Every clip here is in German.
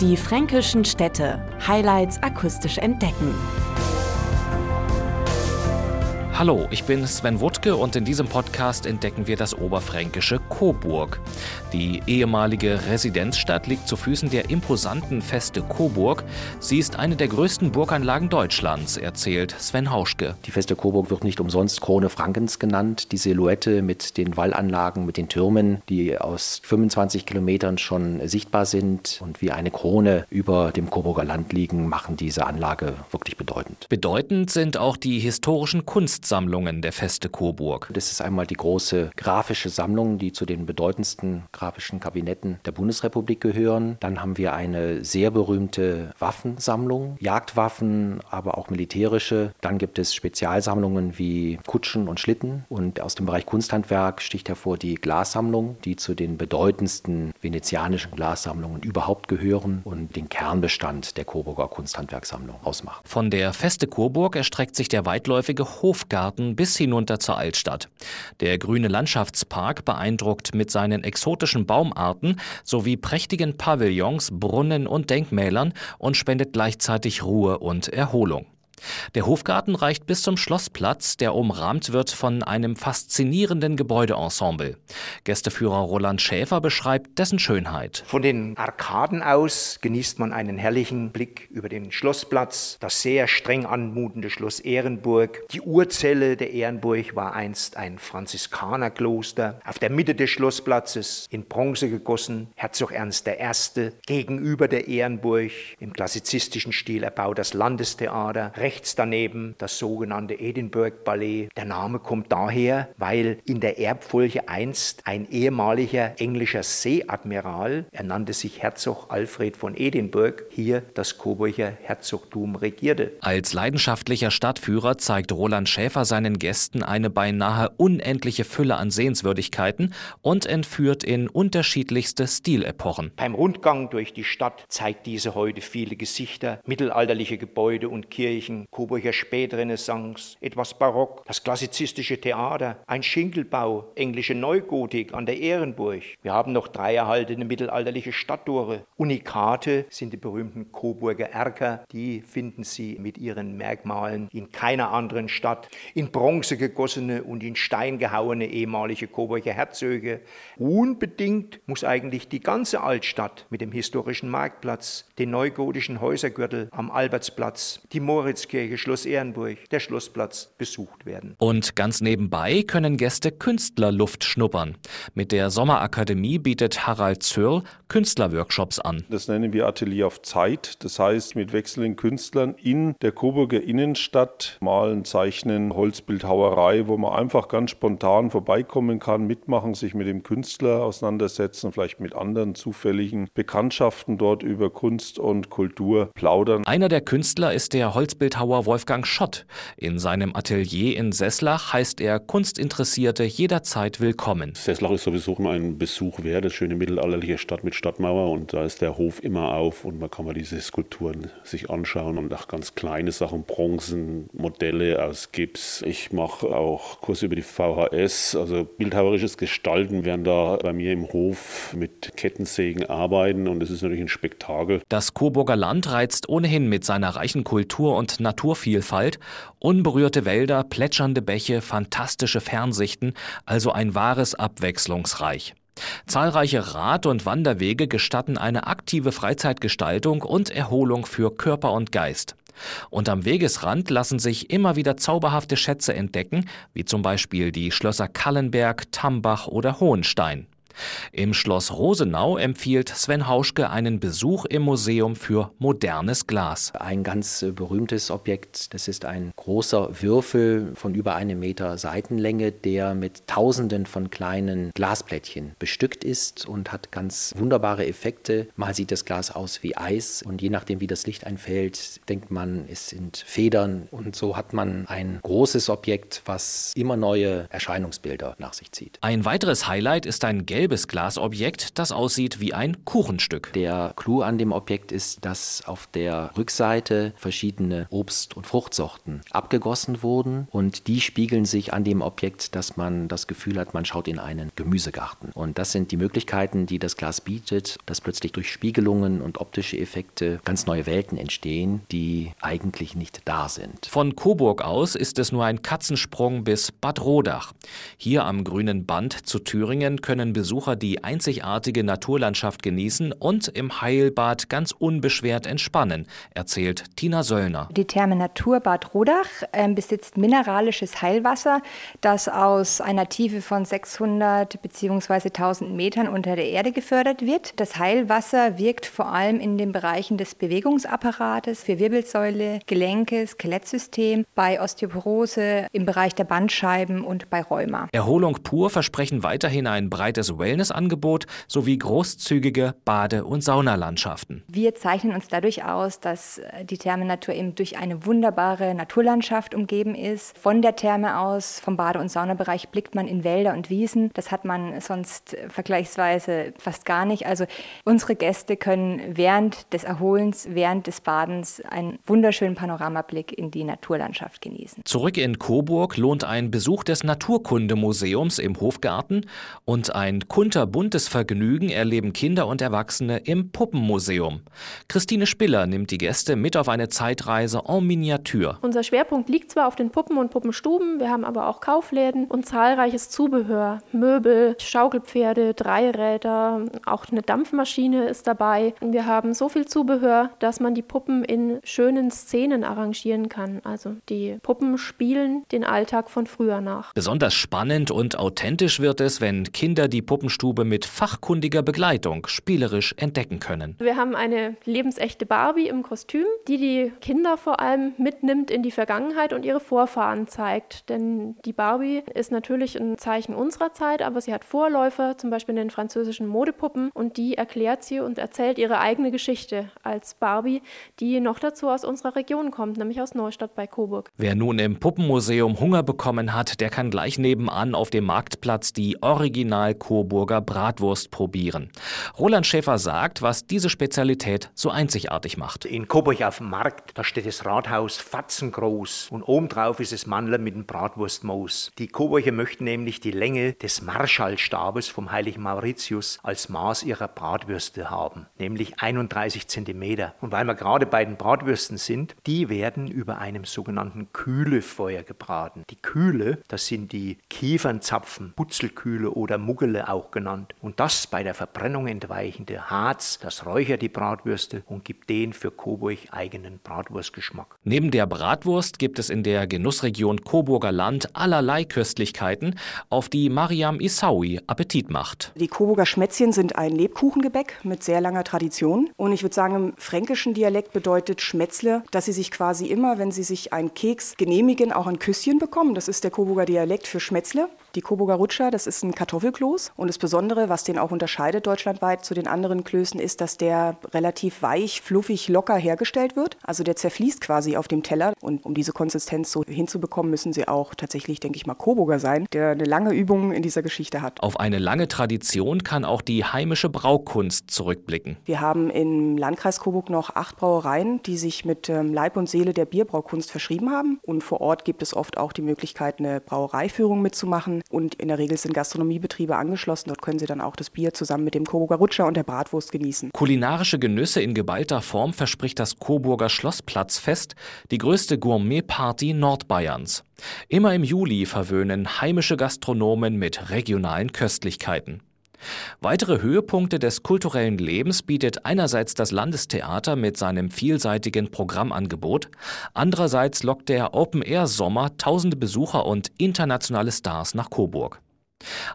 Die fränkischen Städte. Highlights akustisch entdecken. Hallo, ich bin Sven Wuttke und in diesem Podcast entdecken wir das oberfränkische Coburg. Die ehemalige Residenzstadt liegt zu Füßen der imposanten Feste Coburg. Sie ist eine der größten Burganlagen Deutschlands, erzählt Sven Hauschke. Die Feste Coburg wird nicht umsonst Krone Frankens genannt. Die Silhouette mit den Wallanlagen, mit den Türmen, die aus 25 Kilometern schon sichtbar sind und wie eine Krone über dem Coburger Land liegen, machen diese Anlage wirklich bedeutend. Bedeutend sind auch die historischen Kunst Kunstsammlungen der Feste Coburg. Das ist einmal die große grafische Sammlung, die zu den bedeutendsten grafischen Kabinetten der Bundesrepublik gehören. Dann haben wir eine sehr berühmte Waffensammlung, Jagdwaffen, aber auch militärische. Dann gibt es Spezialsammlungen wie Kutschen und Schlitten. Und aus dem Bereich Kunsthandwerk sticht hervor die Glassammlung, die zu den bedeutendsten venezianischen Glassammlungen überhaupt gehören und den Kernbestand der Coburger Kunsthandwerksammlung ausmachen. Von der Feste Coburg erstreckt sich der weitläufige Hofgarten Garten bis hinunter zur Altstadt. Der grüne Landschaftspark beeindruckt mit seinen exotischen Baumarten sowie prächtigen Pavillons, Brunnen und Denkmälern und spendet gleichzeitig Ruhe und Erholung. Der Hofgarten reicht bis zum Schlossplatz, der umrahmt wird von einem faszinierenden Gebäudeensemble. Gästeführer Roland Schäfer beschreibt dessen Schönheit. Von den Arkaden aus genießt man einen herrlichen Blick über den Schlossplatz, das sehr streng anmutende Schloss Ehrenburg. Die Urzelle der Ehrenburg war einst ein Franziskanerkloster. Auf der Mitte des Schlossplatzes in Bronze gegossen Herzog Ernst I. gegenüber der Ehrenburg im klassizistischen Stil erbaut das Landestheater rechts daneben das sogenannte Edinburgh Ballet. Der Name kommt daher, weil in der Erbfolge einst ein ehemaliger englischer Seeadmiral, er nannte sich Herzog Alfred von Edinburgh, hier das Coburger Herzogtum regierte. Als leidenschaftlicher Stadtführer zeigt Roland Schäfer seinen Gästen eine beinahe unendliche Fülle an Sehenswürdigkeiten und entführt in unterschiedlichste Stilepochen. Beim Rundgang durch die Stadt zeigt diese heute viele Gesichter, mittelalterliche Gebäude und Kirchen, Coburger Spätrenaissance, etwas Barock, das klassizistische Theater, ein Schinkelbau, englische Neugotik an der Ehrenburg. Wir haben noch drei erhaltene mittelalterliche Stadttore. Unikate sind die berühmten Coburger Erker, die finden Sie mit ihren Merkmalen in keiner anderen Stadt. In Bronze gegossene und in Stein gehauene ehemalige Coburger Herzöge. Unbedingt muss eigentlich die ganze Altstadt mit dem historischen Marktplatz, den neugotischen Häusergürtel am Albertsplatz, die Moritz Schlosskirche, Schloss Ehrenburg, der Schlossplatz besucht werden. Und ganz nebenbei können Gäste Künstlerluft schnuppern. Mit der Sommerakademie bietet Harald Zürl Künstlerworkshops an. Das nennen wir Atelier auf Zeit. Das heißt, mit wechselnden Künstlern in der Coburger Innenstadt malen, zeichnen, Holzbildhauerei, wo man einfach ganz spontan vorbeikommen kann, mitmachen, sich mit dem Künstler auseinandersetzen, vielleicht mit anderen zufälligen Bekanntschaften dort über Kunst und Kultur plaudern. Einer der Künstler ist der Holzbildhauer Bildhauer Wolfgang Schott. In seinem Atelier in Sesslach heißt er Kunstinteressierte jederzeit willkommen. Sesslach ist sowieso immer ein Besuch wert, das schöne mittelalterliche Stadt mit Stadtmauer und da ist der Hof immer auf und man kann mal diese Skulpturen sich anschauen und auch ganz kleine Sachen, Bronzen, Modelle aus Gips. Ich mache auch Kurse über die VHS, also bildhauerisches Gestalten werden da bei mir im Hof mit Kettensägen arbeiten und es ist natürlich ein Spektakel. Das Coburger Land reizt ohnehin mit seiner reichen Kultur und Naturvielfalt, unberührte Wälder, plätschernde Bäche, fantastische Fernsichten, also ein wahres Abwechslungsreich. Zahlreiche Rad- und Wanderwege gestatten eine aktive Freizeitgestaltung und Erholung für Körper und Geist. Und am Wegesrand lassen sich immer wieder zauberhafte Schätze entdecken, wie zum Beispiel die Schlösser Kallenberg, Tambach oder Hohenstein. Im Schloss Rosenau empfiehlt Sven Hauschke einen Besuch im Museum für modernes Glas. Ein ganz äh, berühmtes Objekt, das ist ein großer Würfel von über einem Meter Seitenlänge, der mit tausenden von kleinen Glasplättchen bestückt ist und hat ganz wunderbare Effekte. Mal sieht das Glas aus wie Eis und je nachdem, wie das Licht einfällt, denkt man, es sind Federn und so hat man ein großes Objekt, was immer neue Erscheinungsbilder nach sich zieht. Ein weiteres Highlight ist ein Geld gelbes Glasobjekt, das aussieht wie ein Kuchenstück. Der Clou an dem Objekt ist, dass auf der Rückseite verschiedene Obst- und Fruchtsorten abgegossen wurden und die spiegeln sich an dem Objekt, dass man das Gefühl hat, man schaut in einen Gemüsegarten. Und das sind die Möglichkeiten, die das Glas bietet, dass plötzlich durch Spiegelungen und optische Effekte ganz neue Welten entstehen, die eigentlich nicht da sind. Von Coburg aus ist es nur ein Katzensprung bis Bad Rodach. Hier am grünen Band zu Thüringen können Besucher die einzigartige Naturlandschaft genießen und im Heilbad ganz unbeschwert entspannen, erzählt Tina Söllner. Die Therme Natur Bad Rodach äh, besitzt mineralisches Heilwasser, das aus einer Tiefe von 600 bzw. 1000 Metern unter der Erde gefördert wird. Das Heilwasser wirkt vor allem in den Bereichen des Bewegungsapparates für Wirbelsäule, Gelenke, Skelettsystem, bei Osteoporose, im Bereich der Bandscheiben und bei Rheuma. Erholung pur versprechen weiterhin ein breites Wellnessangebot sowie großzügige Bade- und Saunalandschaften. Wir zeichnen uns dadurch aus, dass äh, die Therme Natur eben durch eine wunderbare Naturlandschaft umgeben ist. Von der Therme aus, vom Bade- und Saunabereich, blickt man in Wälder und Wiesen. Das hat man sonst vergleichsweise fast gar nicht. Also unsere Gäste können während des Erholens, während des Badens einen wunderschönen Panoramablick in die Naturlandschaft genießen. Zurück in Coburg lohnt ein Besuch des Naturkundemuseums im Hofgarten und ein kunterbuntes Vergnügen erleben Kinder und Erwachsene im Puppenmuseum. Christine Spiller nimmt die Gäste mit auf eine Zeitreise en Miniatur. Unser Schwerpunkt liegt zwar auf den Puppen und Puppenstuben, wir haben aber auch Kaufläden und zahlreiches Zubehör, Möbel, Schaukelpferde, Dreiräder, auch eine Dampfmaschine ist dabei. Wir haben so viel Zubehör, dass man die Puppen in schönen Szenen arrangieren kann. Also die Puppen spielen den Alltag von früher nach. Besonders spannend und authentisch wird es, wenn Kinder die Puppenstube mit fachkundiger Begleitung spielerisch entdecken können. Wir haben eine lebensechte Barbie im Kostüm, die die Kinder vor allem mitnimmt in die Vergangenheit und ihre Vorfahren zeigt. Denn die Barbie ist natürlich ein Zeichen unserer Zeit, aber sie hat Vorläufer, zum Beispiel in den französischen Modepuppen, und die erklärt sie und erzählt ihre eigene Geschichte als Barbie, die noch dazu aus unserer Region kommt, nämlich aus Neustadt bei Coburg. Wer nun im Puppenmuseum Hunger bekommen hat, der kann gleich nebenan auf dem Marktplatz die Original Coburger Bratwurst probieren. Roland Schäfer sagt, was diese Spezialität so einzigartig macht. In Coburg auf dem Markt, da steht das Rathaus fatzengroß und obendrauf ist das Mandler mit dem Bratwurstmoos. Die Coburger möchten nämlich die Länge des Marschallstabes vom heiligen Mauritius als Maß ihrer Bratwürste haben, nämlich 31 Zentimeter. Und weil wir gerade bei den Bratwürsten sind, die werden über einem sogenannten Kühlefeuer gebraten. Die Kühle, das sind die Kiefernzapfen, Putzelkühle oder Muggele auch genannt. Und das bei der Verbrennung entweichende Harz, das räuchert die Bratwürste und gibt den für Coburg eigenen Bratwurstgeschmack. Neben der Bratwurst gibt es in der Genussregion Coburger Land allerlei Köstlichkeiten, auf die Mariam Issaoui Appetit macht. Die Coburger Schmätzchen sind ein Lebkuchengebäck mit sehr langer Tradition. Und ich würde sagen, im fränkischen Dialekt bedeutet Schmätzle, dass sie sich quasi immer, wenn sie sich einen Keks genehmigen, auch ein Küsschen bekommen. Das ist der Coburger Dialekt für Schmätzle. Die Coburger Rutscher, das ist ein Kartoffelkloß. Und das Besondere, was den auch unterscheidet deutschlandweit zu den anderen Klößen, ist, dass der relativ weich, fluffig, locker hergestellt wird. Also der zerfließt quasi auf dem Teller. Und um diese Konsistenz so hinzubekommen, müssen sie auch tatsächlich, denke ich mal, Coburger sein, der eine lange Übung in dieser Geschichte hat. Auf eine lange Tradition kann auch die heimische Braukunst zurückblicken. Wir haben im Landkreis Coburg noch acht Brauereien, die sich mit ähm, Leib und Seele der Bierbraukunst verschrieben haben. Und vor Ort gibt es oft auch die Möglichkeit, eine Brauereiführung mitzumachen. Und in der Regel sind Gastronomiebetriebe angeschlossen. Dort können Sie dann auch das Bier zusammen mit dem Coburger Rutscher und der Bratwurst genießen. Kulinarische Genüsse in geballter Form verspricht das Coburger Schlossplatzfest, die größte Gourmet-Party Nordbayerns. Immer im Juli verwöhnen heimische Gastronomen mit regionalen Köstlichkeiten. Weitere Höhepunkte des kulturellen Lebens bietet einerseits das Landestheater mit seinem vielseitigen Programmangebot, andererseits lockt der Open-Air-Sommer tausende Besucher und internationale Stars nach Coburg.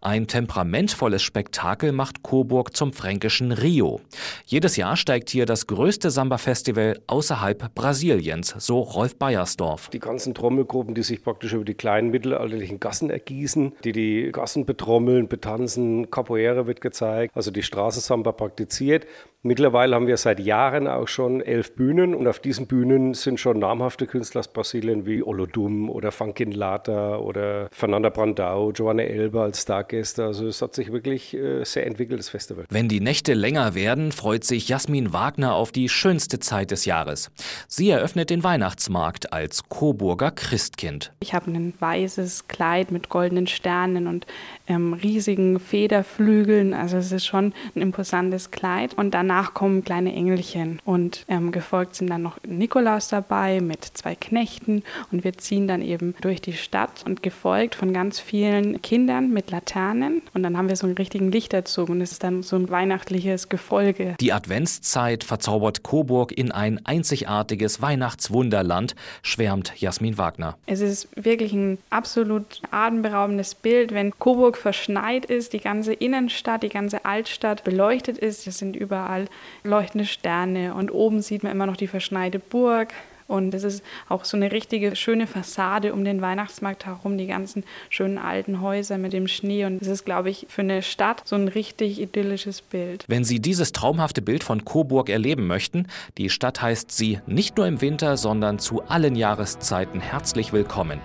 Ein temperamentvolles Spektakel macht Coburg zum fränkischen Rio. Jedes Jahr steigt hier das größte Samba-Festival außerhalb Brasiliens, so Rolf Beiersdorf. Die ganzen Trommelgruppen, die sich praktisch über die kleinen mittelalterlichen Gassen ergießen, die die Gassen betrommeln, betanzen, Capoeira wird gezeigt, also die Straßensamba praktiziert. Mittlerweile haben wir seit Jahren auch schon elf Bühnen und auf diesen Bühnen sind schon namhafte Künstler aus Brasilien wie Olodum oder Funkin Lata oder Fernanda Brandau, Joanne Elba als Stargäste. Also es hat sich wirklich äh, sehr entwickelt, das Festival. Wenn die Nächte länger werden, freut sich Jasmin Wagner auf die schönste Zeit des Jahres. Sie eröffnet den Weihnachtsmarkt als Coburger Christkind. Ich habe ein weißes Kleid mit goldenen Sternen und ähm, riesigen Federflügeln. Also es ist schon ein imposantes Kleid. Und dann danach kommen kleine Engelchen und ähm, gefolgt sind dann noch Nikolaus dabei mit zwei Knechten und wir ziehen dann eben durch die Stadt und gefolgt von ganz vielen Kindern mit Laternen und dann haben wir so einen richtigen Lichterzug und es ist dann so ein weihnachtliches Gefolge. Die Adventszeit verzaubert Coburg in ein einzigartiges Weihnachtswunderland, schwärmt Jasmin Wagner. Es ist wirklich ein absolut atemberaubendes Bild, wenn Coburg verschneit ist, die ganze Innenstadt, die ganze Altstadt beleuchtet ist. Es sind überall überall leuchtende Sterne und oben sieht man immer noch die verschneite Burg. Und es ist auch so eine richtige schöne Fassade um den Weihnachtsmarkt herum, die ganzen schönen alten Häuser mit dem Schnee. Und es ist, glaube ich, für eine Stadt so ein richtig idyllisches Bild. Wenn Sie dieses traumhafte Bild von Coburg erleben möchten, die Stadt heißt Sie nicht nur im Winter, sondern zu allen Jahreszeiten herzlich willkommen.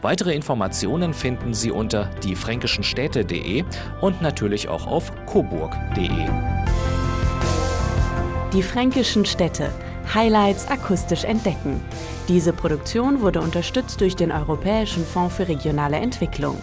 Weitere Informationen finden Sie unter diefränkischenstädte.de und natürlich auch auf coburg.de. Die fränkischen Städte. Highlights akustisch entdecken. Diese Produktion wurde unterstützt durch den Europäischen Fonds für regionale Entwicklung.